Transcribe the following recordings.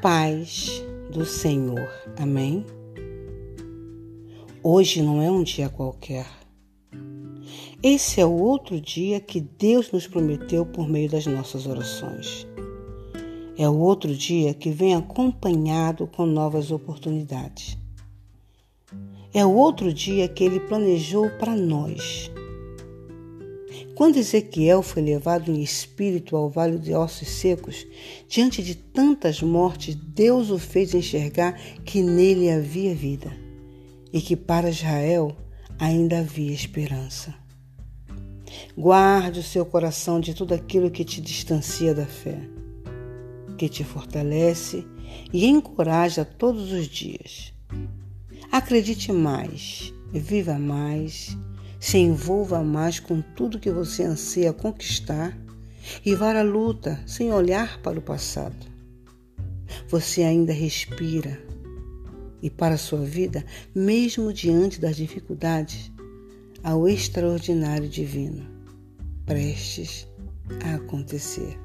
paz do Senhor. Amém? Hoje não é um dia qualquer. Esse é o outro dia que Deus nos prometeu por meio das nossas orações. É o outro dia que vem acompanhado com novas oportunidades. É o outro dia que ele planejou para nós. Quando Ezequiel foi levado em espírito ao vale de ossos secos, diante de tantas mortes, Deus o fez enxergar que nele havia vida e que para Israel ainda havia esperança. Guarde o seu coração de tudo aquilo que te distancia da fé, que te fortalece e encoraja todos os dias. Acredite mais, viva mais se envolva mais com tudo que você anseia conquistar e vá à luta sem olhar para o passado. Você ainda respira e para a sua vida, mesmo diante das dificuldades, há o extraordinário divino prestes a acontecer.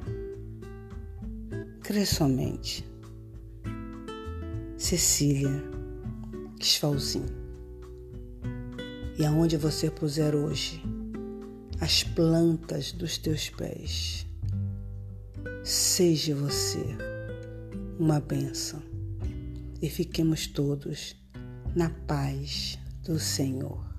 Crê somente. Cecília Sfalzin e aonde você puser hoje as plantas dos teus pés, seja você uma bênção e fiquemos todos na paz do Senhor.